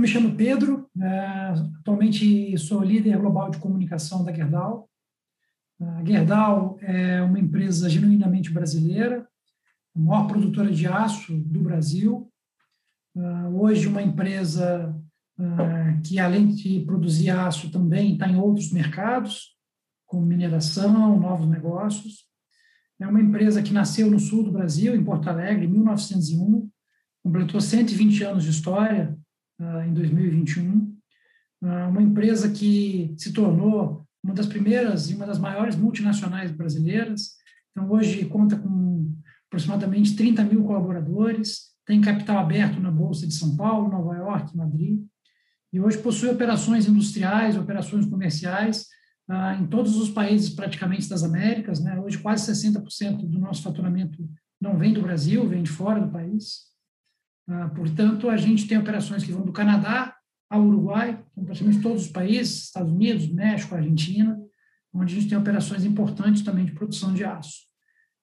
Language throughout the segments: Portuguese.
me chamo Pedro, é, atualmente sou líder global de comunicação da Gerdau. A Gerdau é uma empresa genuinamente brasileira, a maior produtora de aço do Brasil. É, hoje, uma empresa é, que, além de produzir aço, também está em outros mercados, como mineração, novos negócios. É uma empresa que nasceu no sul do Brasil, em Porto Alegre, em 1901, completou 120 anos de história em 2021. Uh, ah, uma empresa que se tornou uma das primeiras e uma das maiores multinacionais brasileiras. Então, hoje conta com aproximadamente 30 mil colaboradores, tem capital aberto na Bolsa de São Paulo, Nova York, Madrid, e hoje possui operações industriais, operações comerciais uh, em todos os países praticamente das Américas. Né? Hoje, quase 60% do nosso faturamento não vem do Brasil, vem de fora do país. Ah, portanto, a gente tem operações que vão do Canadá ao Uruguai, praticamente todos os países, Estados Unidos, México, Argentina, onde a gente tem operações importantes também de produção de aço.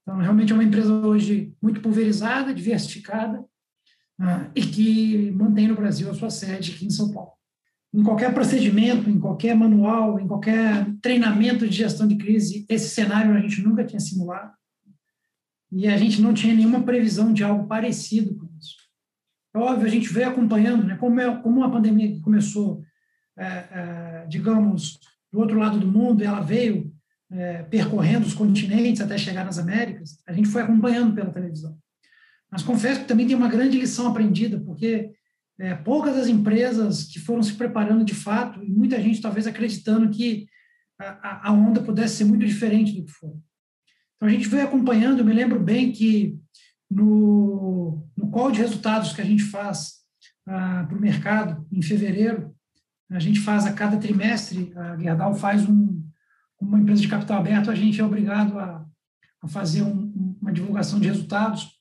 Então, realmente é uma empresa hoje muito pulverizada, diversificada, uh, e que mantém no Brasil a sua sede aqui em São Paulo. Em qualquer procedimento, em qualquer manual, em qualquer treinamento de gestão de crise, esse cenário a gente nunca tinha simulado. E a gente não tinha nenhuma previsão de algo parecido. É óbvio, a gente veio acompanhando, né, como, é, como a pandemia que começou, é, é, digamos, do outro lado do mundo, ela veio é, percorrendo os continentes até chegar nas Américas, a gente foi acompanhando pela televisão. Mas confesso que também tem uma grande lição aprendida, porque é, poucas as empresas que foram se preparando de fato, e muita gente talvez acreditando que a, a onda pudesse ser muito diferente do que foi. Então a gente veio acompanhando, eu me lembro bem que no, no call de resultados que a gente faz ah, para o mercado em fevereiro, a gente faz a cada trimestre, a Gerdau faz um, uma empresa de capital aberto, a gente é obrigado a, a fazer um, uma divulgação de resultados.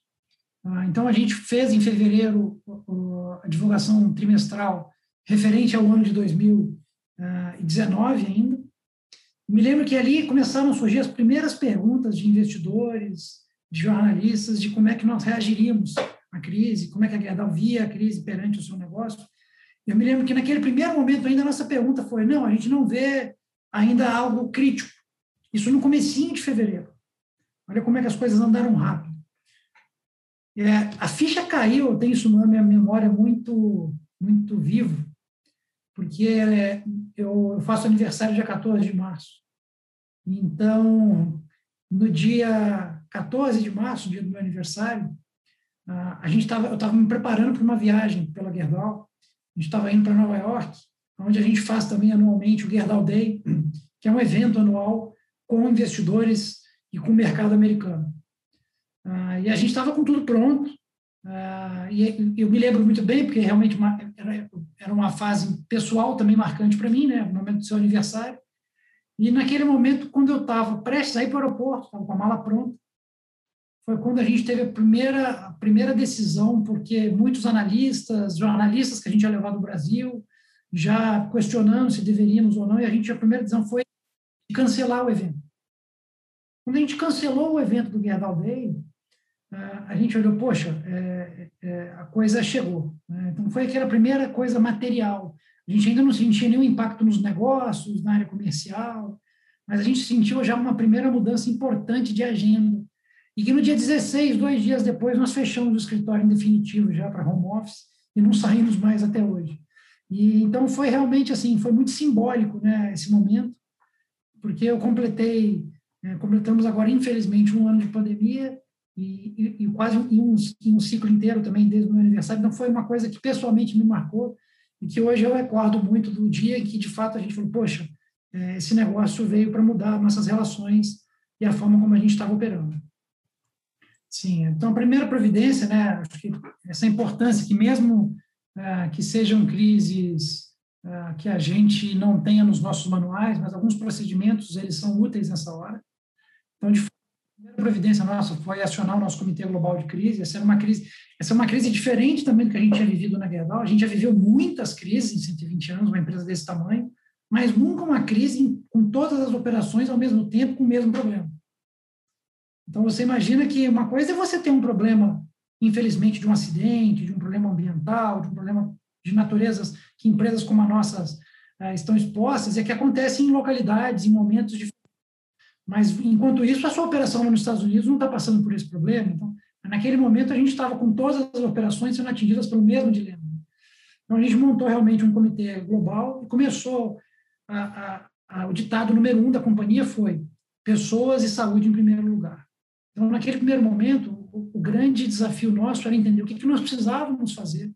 Ah, então, a gente fez em fevereiro a divulgação trimestral referente ao ano de 2019 ainda. Me lembro que ali começaram a surgir as primeiras perguntas de investidores, de jornalistas de como é que nós reagiríamos à crise, como é que a Gerdau via a crise perante o seu negócio. Eu me lembro que naquele primeiro momento ainda a nossa pergunta foi, não, a gente não vê ainda algo crítico. Isso no comecinho de fevereiro. Olha como é que as coisas andaram rápido. É, a ficha caiu, eu tenho isso na minha memória muito, muito vivo, porque é, eu, faço aniversário dia 14 de março. Então, no dia 14 de março, dia do meu aniversário, a gente estava, eu estava me preparando para uma viagem pela Gerdau. A gente estava indo para Nova York, onde a gente faz também anualmente o Gerdau Day, que é um evento anual com investidores e com o mercado americano. E a gente estava com tudo pronto. E eu me lembro muito bem, porque realmente uma, era, era uma fase pessoal também marcante para mim, né? No momento do seu aniversário. E naquele momento, quando eu estava prestes a ir para o aeroporto, estava com a mala pronta, foi quando a gente teve a primeira, a primeira decisão, porque muitos analistas, jornalistas que a gente já levado do Brasil, já questionando se deveríamos ou não, e a gente, a primeira decisão foi cancelar o evento. Quando a gente cancelou o evento do Gerdau Day, a gente olhou, poxa, é, é, a coisa chegou. Né? Então, foi aquela primeira coisa material. A gente ainda não sentia nenhum impacto nos negócios, na área comercial, mas a gente sentiu já uma primeira mudança importante de agenda e que no dia 16, dois dias depois, nós fechamos o escritório em definitivo já para home office e não saímos mais até hoje. E então foi realmente assim, foi muito simbólico, né, esse momento, porque eu completei, é, completamos agora infelizmente um ano de pandemia e, e, e quase um, um, ciclo inteiro também desde o meu aniversário. Então foi uma coisa que pessoalmente me marcou e que hoje eu recordo muito do dia em que de fato a gente falou, poxa, é, esse negócio veio para mudar nossas relações e a forma como a gente estava operando. Sim, então a primeira providência, né, acho que essa importância que mesmo uh, que sejam crises uh, que a gente não tenha nos nossos manuais, mas alguns procedimentos eles são úteis nessa hora. Então, de primeira providência nossa foi acionar o nosso Comitê Global de Crise. Essa é uma crise, essa é uma crise diferente também do que a gente tinha vivido na Gerdau. A gente já viveu muitas crises em 120 anos, uma empresa desse tamanho, mas nunca uma crise com todas as operações ao mesmo tempo, com o mesmo problema. Então, você imagina que uma coisa é você ter um problema, infelizmente, de um acidente, de um problema ambiental, de um problema de naturezas que empresas como a nossa uh, estão expostas, é que acontece em localidades, em momentos diferentes. Mas, enquanto isso, a sua operação nos Estados Unidos não está passando por esse problema. Então, naquele momento, a gente estava com todas as operações sendo atingidas pelo mesmo dilema. Então, a gente montou realmente um comitê global e começou a, a, a, o ditado número um da companhia foi pessoas e saúde em primeiro lugar. Então, naquele primeiro momento, o, o grande desafio nosso era entender o que, que nós precisávamos fazer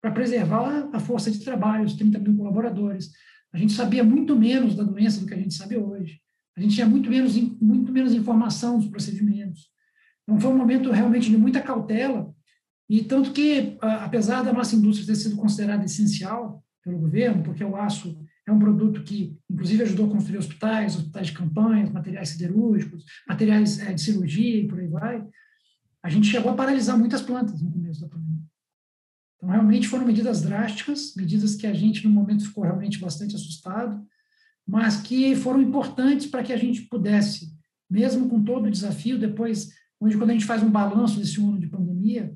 para preservar a força de trabalho, os 30 mil colaboradores. A gente sabia muito menos da doença do que a gente sabe hoje. A gente tinha muito menos, muito menos informação dos procedimentos. Então, foi um momento realmente de muita cautela, e tanto que, apesar da nossa indústria ter sido considerada essencial pelo governo, porque o aço é um produto que, inclusive, ajudou a construir hospitais, hospitais de campanha, materiais siderúrgicos, materiais é, de cirurgia e por aí vai. A gente chegou a paralisar muitas plantas no começo da pandemia. Então, realmente foram medidas drásticas, medidas que a gente, no momento, ficou realmente bastante assustado, mas que foram importantes para que a gente pudesse, mesmo com todo o desafio, depois, hoje, quando a gente faz um balanço desse ano de pandemia,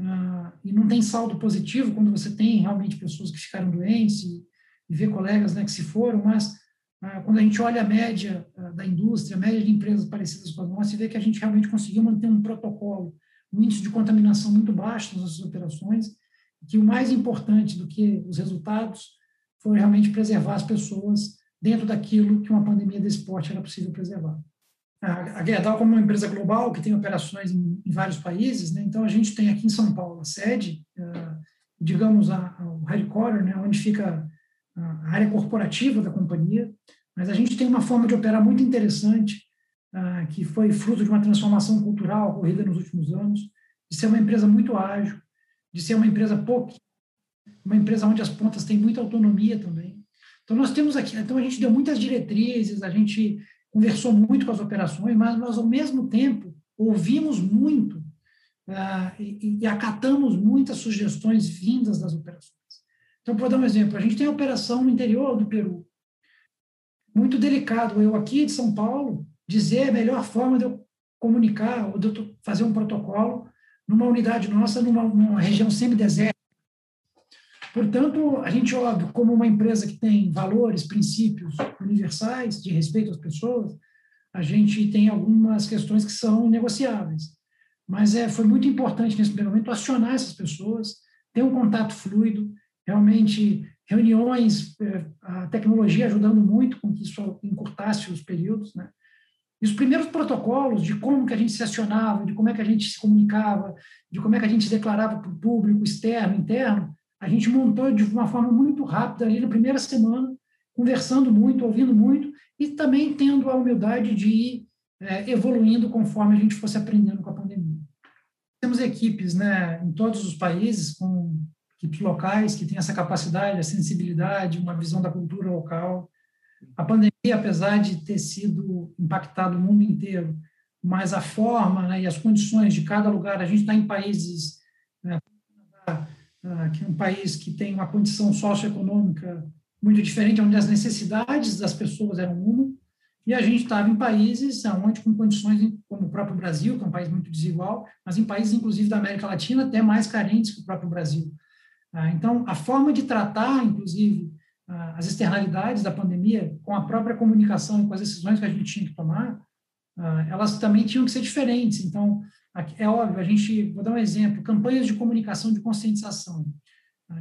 uh, e não tem saldo positivo, quando você tem realmente pessoas que ficaram doentes e, e ver colegas né, que se foram, mas ah, quando a gente olha a média ah, da indústria, a média de empresas parecidas com a nossa, e vê que a gente realmente conseguiu manter um protocolo, um índice de contaminação muito baixo nas nossas operações, que o mais importante do que os resultados foi realmente preservar as pessoas dentro daquilo que uma pandemia desse porte era possível preservar. A Gerdau, como uma empresa global que tem operações em, em vários países, né, então a gente tem aqui em São Paulo a sede, uh, digamos, a, a, o headquarter, né, onde fica a área corporativa da companhia, mas a gente tem uma forma de operar muito interessante, uh, que foi fruto de uma transformação cultural ocorrida nos últimos anos, de ser uma empresa muito ágil, de ser uma empresa pouco, uma empresa onde as pontas têm muita autonomia também. Então nós temos aqui, então a gente deu muitas diretrizes, a gente conversou muito com as operações, mas nós ao mesmo tempo ouvimos muito uh, e, e acatamos muitas sugestões vindas das operações. Então, por dar um exemplo, a gente tem a operação no interior do Peru. Muito delicado eu aqui de São Paulo dizer a melhor forma de eu comunicar ou de eu fazer um protocolo numa unidade nossa, numa, numa região semideserta. Portanto, a gente, óbvio, como uma empresa que tem valores, princípios universais de respeito às pessoas, a gente tem algumas questões que são negociáveis. Mas é, foi muito importante nesse primeiro momento acionar essas pessoas, ter um contato fluido, realmente reuniões, é, a tecnologia ajudando muito com que isso encurtasse os períodos, né? E os primeiros protocolos de como que a gente se acionava, de como é que a gente se comunicava, de como é que a gente se declarava para o público externo, interno, a gente montou de uma forma muito rápida ali na primeira semana, conversando muito, ouvindo muito e também tendo a humildade de ir é, evoluindo conforme a gente fosse aprendendo com a pandemia. Temos equipes né, em todos os países com equipes locais que têm essa capacidade, a sensibilidade, uma visão da cultura local. A pandemia, apesar de ter sido impactado o mundo inteiro, mas a forma né, e as condições de cada lugar, a gente está em países, né, que é um país que tem uma condição socioeconômica muito diferente, onde as necessidades das pessoas eram uma, e a gente estava em países onde, com condições como o próprio Brasil, que é um país muito desigual, mas em países, inclusive, da América Latina, até mais carentes que o próprio Brasil. Ah, então, a forma de tratar, inclusive, ah, as externalidades da pandemia, com a própria comunicação e com as decisões que a gente tinha que tomar, ah, elas também tinham que ser diferentes. Então, é óbvio, a gente, vou dar um exemplo, campanhas de comunicação de conscientização.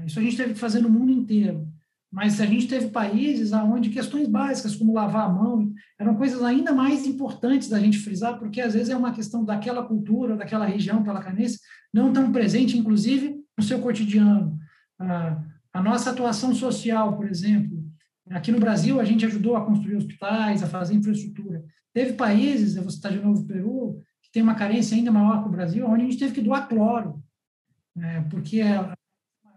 Isso a gente teve que fazer no mundo inteiro. Mas a gente teve países onde questões básicas, como lavar a mão, eram coisas ainda mais importantes da gente frisar, porque às vezes é uma questão daquela cultura, daquela região palacanense, não tão presente, inclusive, no seu cotidiano. A nossa atuação social, por exemplo, aqui no Brasil a gente ajudou a construir hospitais, a fazer infraestrutura. Teve países, eu vou citar de novo o Peru, que tem uma carência ainda maior que o Brasil, onde a gente teve que doar cloro, né, porque a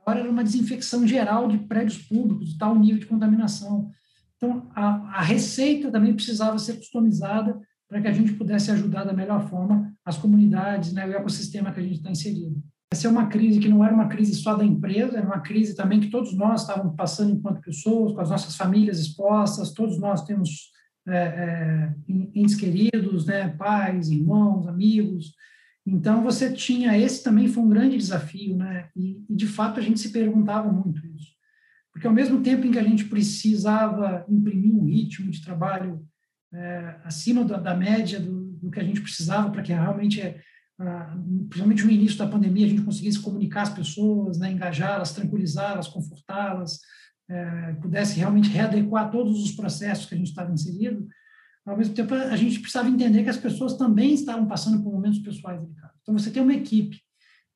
maior era uma desinfecção geral de prédios públicos, tal nível de contaminação. Então, a, a receita também precisava ser customizada para que a gente pudesse ajudar da melhor forma as comunidades, né, o ecossistema que a gente está inserido. Essa é uma crise que não era uma crise só da empresa, era uma crise também que todos nós estávamos passando enquanto pessoas, com as nossas famílias expostas, todos nós temos é, é, entes queridos, né, pais, irmãos, amigos. Então, você tinha, esse também foi um grande desafio, né, e, e de fato a gente se perguntava muito isso. Porque ao mesmo tempo em que a gente precisava imprimir um ritmo de trabalho é, acima da, da média do, do, que a gente precisava para que realmente principalmente no início da pandemia, a gente conseguisse comunicar as pessoas, né, engajá-las, tranquilizá-las, confortá-las, é, pudesse realmente readequar todos os processos que a gente estava inserido, ao mesmo tempo a gente precisava entender que as pessoas também estavam passando por momentos pessoais delicados. Então, você tem uma equipe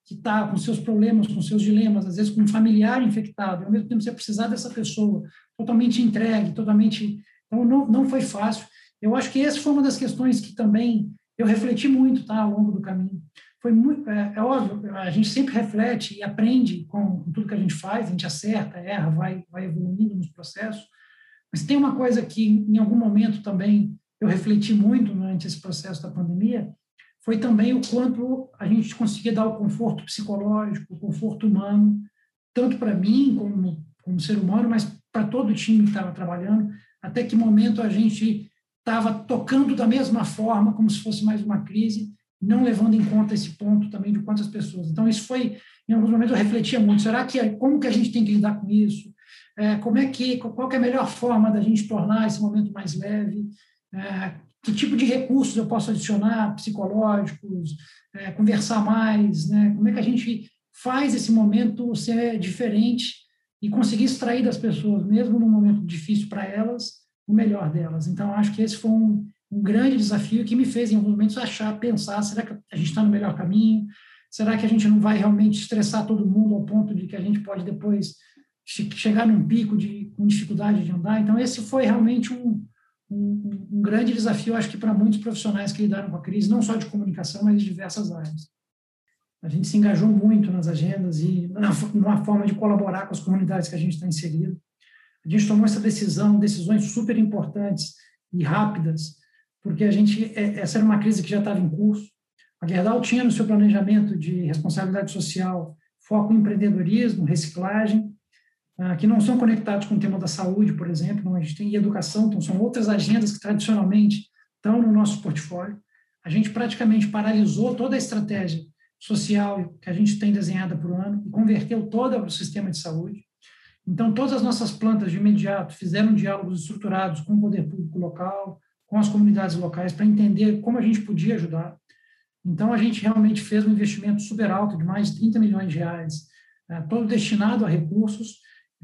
que está com seus problemas, com seus dilemas, às vezes com um familiar infectado, e ao mesmo tempo você precisar dessa pessoa totalmente entregue, totalmente... Então, não, não foi fácil. Eu acho que essa foi uma das questões que também eu refleti muito tá, ao longo do caminho. Foi muito, é, é óbvio, a gente sempre reflete e aprende com, com, tudo que a gente faz, a gente acerta, erra, vai, vai evoluindo nos processos. Mas tem uma coisa que, em algum momento também, eu refleti muito durante esse processo da pandemia, foi também o quanto a gente conseguia dar o conforto psicológico, o conforto humano, tanto para mim como, como ser humano, mas para todo o time que estava trabalhando, até que momento a gente estava tocando da mesma forma, como se fosse mais uma crise, não levando em conta esse ponto também de quantas pessoas. Então, isso foi, em alguns momentos, eu refletia muito, será que, como que a gente tem que lidar com isso? É, como é que, qual é a melhor forma da gente tornar esse momento mais leve? É, que tipo de recursos eu posso adicionar, psicológicos, é, conversar mais, né? Como é que a gente faz esse momento ser diferente e conseguir extrair das pessoas, mesmo num momento difícil para elas, o melhor delas. Então, acho que esse foi um, um grande desafio que me fez, em alguns momentos, achar, pensar: será que a gente está no melhor caminho? Será que a gente não vai realmente estressar todo mundo ao ponto de que a gente pode depois chegar num pico de com dificuldade de andar? Então, esse foi realmente um, um, um grande desafio, acho que para muitos profissionais que lidaram com a crise, não só de comunicação, mas de diversas áreas. A gente se engajou muito nas agendas e na, numa forma de colaborar com as comunidades que a gente está inserido. A gente tomou essa decisão, decisões super importantes e rápidas, porque a gente é, essa era uma crise que já estava em curso. A Gerdau tinha no seu planejamento de responsabilidade social foco em empreendedorismo, reciclagem, ah, que não são conectados com o tema da saúde, por exemplo. A gente tem educação, então são outras agendas que tradicionalmente estão no nosso portfólio. A gente praticamente paralisou toda a estratégia social que a gente tem desenhada por ano e converteu todo o sistema de saúde. Então, todas as nossas plantas de imediato fizeram diálogos estruturados com o poder público local, com as comunidades locais, para entender como a gente podia ajudar. Então, a gente realmente fez um investimento super alto, de mais de 30 milhões de reais, é, todo destinado a recursos.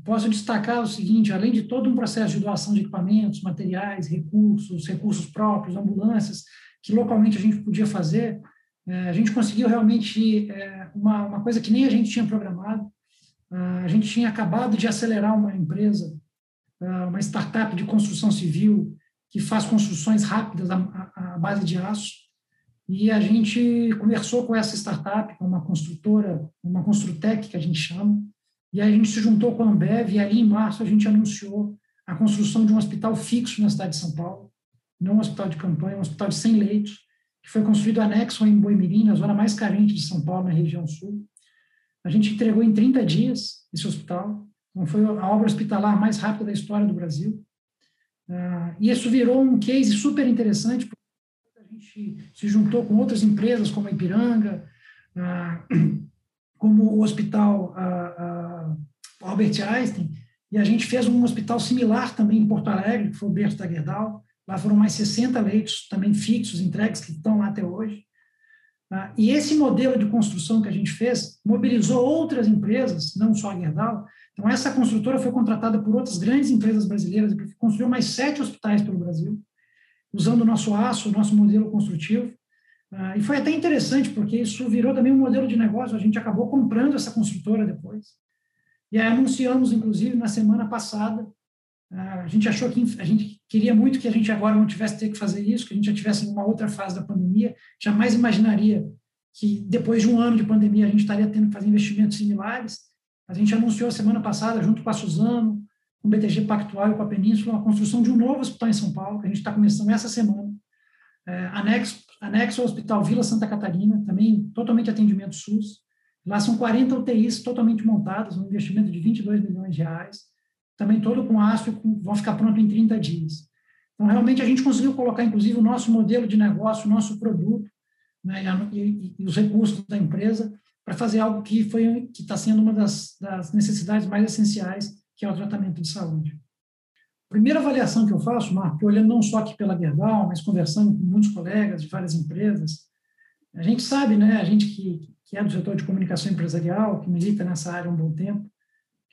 Posso destacar o seguinte: além de todo um processo de doação de equipamentos, materiais, recursos, recursos próprios, ambulâncias, que localmente a gente podia fazer, é, a gente conseguiu realmente é, uma, uma coisa que nem a gente tinha programado, a gente tinha acabado de acelerar uma empresa, ah, uma startup de construção civil, que faz construções rápidas à base de aço, e a gente conversou com essa startup, com uma construtora, uma Construtec, que a gente chama, e a gente se juntou com a Ambev, e ali em março a gente anunciou a construção de um hospital fixo na cidade de São Paulo, não um hospital de campanha, um hospital de 100 leitos, que foi construído anexo em Boimirim, na zona mais carente de São Paulo, na região sul. A gente entregou em 30 dias esse hospital. Então, foi a obra hospitalar mais rápida da história do Brasil. Uh, e isso virou um case super interessante, porque a gente se juntou com outras empresas, como a Ipiranga, uh, como o Hospital uh, Albert Einstein, e a gente fez um hospital similar também em Porto Alegre, que foi o Berto da Gerdau. Lá foram mais 60 leitos também fixos, entregues, que estão lá até hoje. Tá? E esse modelo de construção que a gente fez mobilizou outras empresas, não só a Gerdau. Então, essa construtora foi contratada por outras grandes empresas brasileiras e construiu mais sete hospitais pelo Brasil, usando o nosso aço, o nosso modelo construtivo. Ah, e foi até interessante, porque isso virou também um modelo de negócio. A gente acabou comprando essa construtora depois. E aí anunciamos, inclusive, na semana passada, a gente achou que a gente queria muito que a gente agora não tivesse ter que fazer isso, que a gente já tivesse em uma outra fase da pandemia. Jamais imaginaria que depois de um ano de pandemia a gente estaria tendo que fazer investimentos similares. A gente anunciou semana passada, junto com a Suzano, com o BTG Pactual e com a Península, a construção de um novo hospital em São Paulo, que a gente está começando essa semana. é, anexo, anexo ao Hospital Vila Santa Catarina, também totalmente atendimento SUS. Lá são 40 UTIs totalmente montadas, um investimento de 22 milhões de reais, também todo com com, vão ficar pronto em 30 dias. Então, realmente, a gente conseguiu colocar, inclusive, o nosso modelo de negócio, o nosso produto, né, e, e, os recursos da empresa para fazer algo que foi que está sendo uma das, das necessidades mais essenciais, que é o tratamento de saúde. Primeira avaliação que eu faço, Marco, olhando não só aqui pela Gerdau, mas conversando com muitos colegas de várias empresas, a gente sabe, né, a gente que, que é do setor de comunicação empresarial, que milita nessa área há um bom tempo,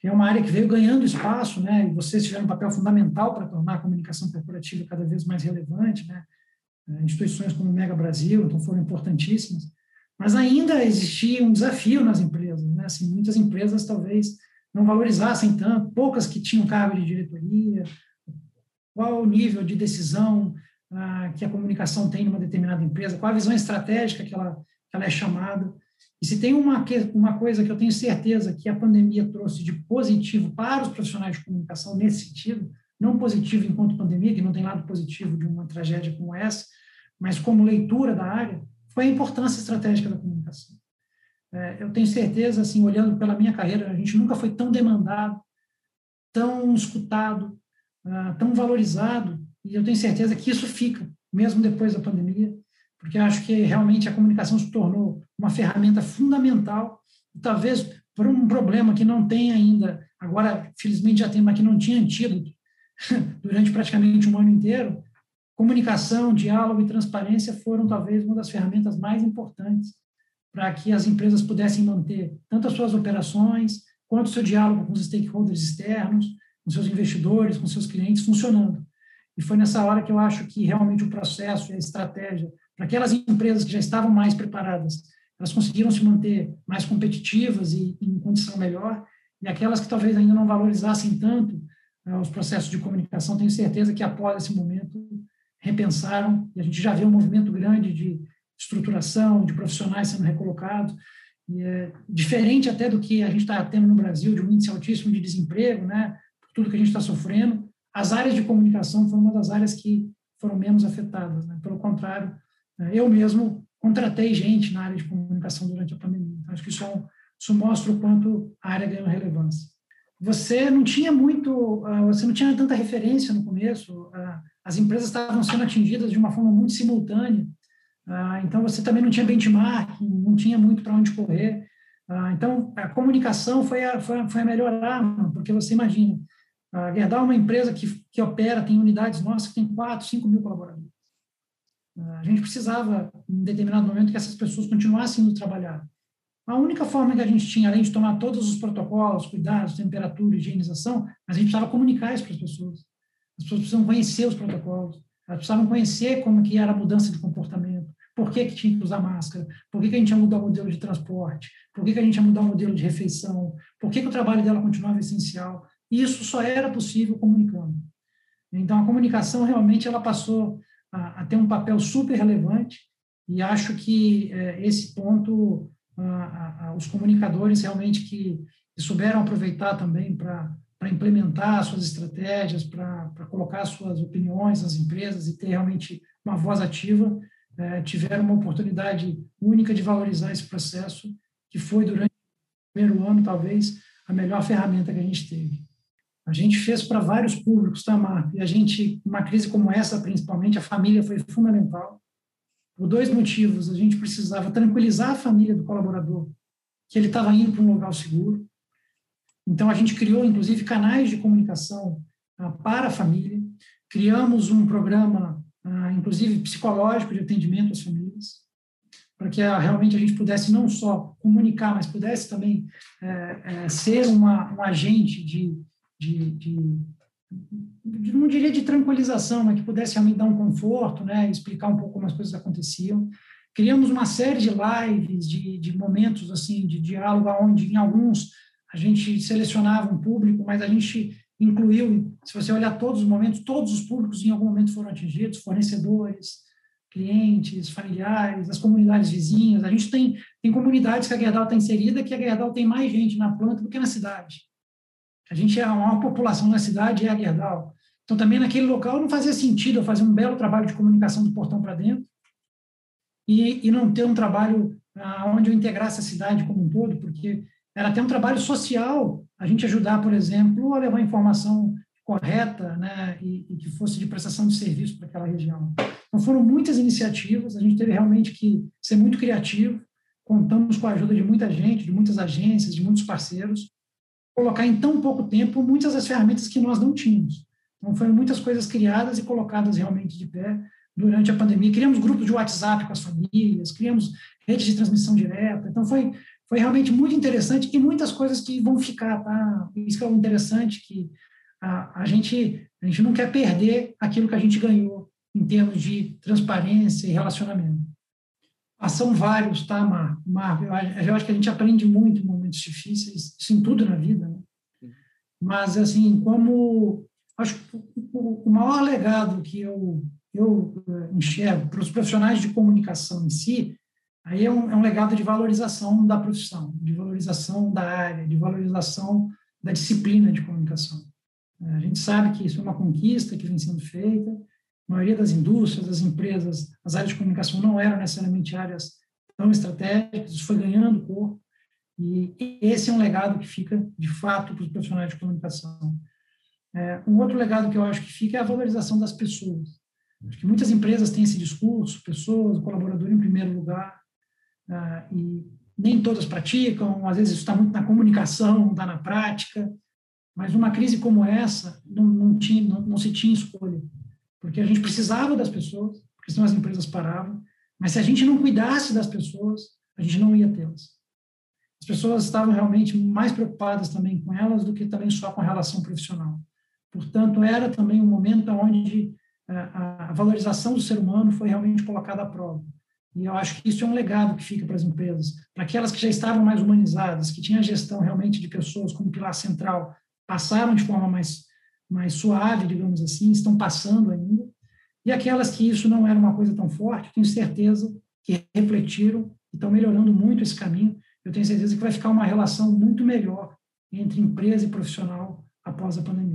que é uma área que veio ganhando espaço, né, e vocês tiveram um papel fundamental para tornar a comunicação corporativa cada vez mais relevante, né, é, instituições como o Mega Brasil, então foram importantíssimas, mas ainda existia um desafio nas empresas, né, assim, muitas empresas talvez não valorizassem tanto, poucas que tinham cargo de diretoria, qual o nível de decisão ah, que a comunicação tem numa determinada empresa, qual a visão estratégica que ela, que ela é chamada. E se tem uma, uma coisa que eu tenho certeza que a pandemia trouxe de positivo para os profissionais de comunicação nesse sentido, não positivo enquanto pandemia, que não tem lado positivo de uma tragédia como essa, mas como leitura da área, foi a importância estratégica da comunicação. É, eu tenho certeza, assim, olhando pela minha carreira, a gente nunca foi tão demandado, tão escutado, uh, tão valorizado, e eu tenho certeza que isso fica, mesmo depois da pandemia, porque acho que realmente a comunicação se tornou uma ferramenta fundamental, talvez por um problema que não tem ainda, agora, felizmente já tem, mas que não tinha antídoto durante praticamente um ano inteiro, comunicação, diálogo e transparência foram talvez uma das ferramentas mais importantes para que as empresas pudessem manter tanto as suas operações, quanto o seu diálogo com os stakeholders externos, com seus investidores, com seus clientes funcionando. E foi nessa hora que eu acho que realmente o processo e a estratégia, aquelas empresas que já estavam mais preparadas, elas conseguiram se manter mais competitivas e em condição melhor, e aquelas que talvez ainda não valorizassem tanto né, os processos de comunicação, tenho certeza que após esse momento repensaram, e a gente já vê um movimento grande de estruturação, de profissionais sendo recolocados, é diferente até do que a gente está tendo no Brasil, de um índice altíssimo de desemprego, né, por tudo que a gente está sofrendo, as áreas de comunicação foram uma das áreas que foram menos afetadas. Né? Pelo contrário, eu mesmo contratei gente na área de comunicação durante a pandemia. Então, acho que isso, é isso mostra o quanto a área ganhou relevância. Você não tinha muito, ah, você não tinha tanta referência no começo, ah, as empresas estavam sendo atingidas de uma forma muito simultânea, ah, então, você também não tinha benchmark, não tinha muito para onde correr. Então, a comunicação foi a, foi, foi a melhor arma, porque você imagina, a Gerdau é uma empresa que, que opera, tem unidades nossas que tem 4, 5 mil colaboradores. A gente precisava, em determinado momento, que essas pessoas continuassem indo trabalhar. A única forma que a gente tinha, além de tomar todos os protocolos, cuidados, temperatura, higienização, mas a gente precisava comunicar isso para as pessoas. As pessoas precisam conhecer os protocolos, elas precisavam conhecer como que era a mudança de comportamento, por que, que tinha que usar máscara? Por que, que a gente ia mudar o modelo de transporte? Por que, que a gente ia mudar o modelo de refeição? Por que, que o trabalho dela continuava essencial? Isso só era possível comunicando. Então, a comunicação realmente ela passou a, a ter um papel super relevante e acho que é, esse ponto a, a, os comunicadores realmente que, que souberam aproveitar também para implementar suas estratégias, para colocar suas opiniões nas empresas e ter realmente uma voz ativa, é, tiveram uma oportunidade única de valorizar esse processo, que foi, durante o primeiro ano, talvez, a melhor ferramenta que a gente teve. A gente fez para vários públicos, tá, Marco? E a gente, uma crise como essa, principalmente, a família foi fundamental. Por dois motivos. A gente precisava tranquilizar a família do colaborador, que ele estava indo para um local seguro. Então, a gente criou, inclusive, canais de comunicação ah, para a família. Criamos um programa ah, inclusive psicológico de atendimento às famílias, para que ah, realmente a gente pudesse não só comunicar, mas pudesse também é, é, ser uma, um agente de, de, de, de, não diria de tranquilização, mas que pudesse realmente dar um conforto, né, explicar um pouco como as coisas aconteciam. Criamos uma série de lives, de, de momentos assim de diálogo, onde em alguns a gente selecionava um público, mas a gente incluiu, se você olhar todos os momentos, todos os públicos em algum momento foram atingidos, fornecedores, clientes, familiares, as comunidades vizinhas. A gente tem, tem comunidades que a Gerdau está inserida, que a Gerdau tem mais gente na planta do que na cidade. A gente é a maior população na cidade é a Gerdau. Então, também naquele local não fazia sentido eu fazer um belo trabalho de comunicação do portão para dentro e, e não ter um trabalho ah, onde eu integrasse a cidade como um todo, porque era até um trabalho social a gente ajudar, por exemplo, a levar informação correta né, e, e que fosse de prestação de serviço para aquela região. Então, foram muitas iniciativas, a gente teve realmente que ser muito criativo, contamos com a ajuda de muita gente, de muitas agências, de muitos parceiros, colocar em tão pouco tempo muitas das ferramentas que nós não tínhamos. Então, foram muitas coisas criadas e colocadas realmente de pé durante a pandemia. Criamos grupos de WhatsApp com as famílias, criamos redes de transmissão direta. Então, foi, foi realmente muito interessante e muitas coisas que vão ficar, tá? Isso que é o interessante, que a, a, gente, a gente não quer perder aquilo que a gente ganhou em termos de transparência e relacionamento. Ah, são vários, tá, Marco? Eu acho que a gente aprende muito em momentos difíceis, isso em tudo na vida, né? Mas, assim, como... Acho que o, o maior legado que eu, eu eh, enxergo para os profissionais de comunicação em si, aí é um, é um legado de valorização da profissão, de valorização da área, de valorização da disciplina de comunicação. A gente sabe que isso é uma conquista que vem sendo feita. A maioria das indústrias, das empresas, as áreas de comunicação não eram necessariamente áreas tão estratégicas, isso foi ganhando corpo. E esse é um legado que fica, de fato, para os profissionais de comunicação. É, um outro legado que eu acho que fica é a valorização das pessoas. Acho que muitas empresas têm esse discurso, pessoas, colaborador em primeiro lugar, ah, e nem todas praticam, às vezes isso está muito na comunicação, não está na prática, mas numa crise como essa, não, não, tinha, não, não se tinha escolha, porque a gente precisava das pessoas, porque senão as empresas paravam, mas se a gente não cuidasse das pessoas, a gente não ia tê-las. As pessoas estavam realmente mais preocupadas também com elas do que também só com a relação profissional. Portanto, era também um momento onde a, a valorização do ser humano foi realmente colocada à prova. E eu acho que isso é um legado que fica para as empresas, para aquelas que já estavam mais humanizadas, que tinham a gestão realmente de pessoas como pilar central, passaram de forma mais, mais suave, digamos assim, estão passando ainda, e aquelas que isso não era uma coisa tão forte, tenho certeza que refletiram e estão melhorando muito esse caminho. Eu tenho certeza que vai ficar uma relação muito melhor entre empresa e profissional após a pandemia.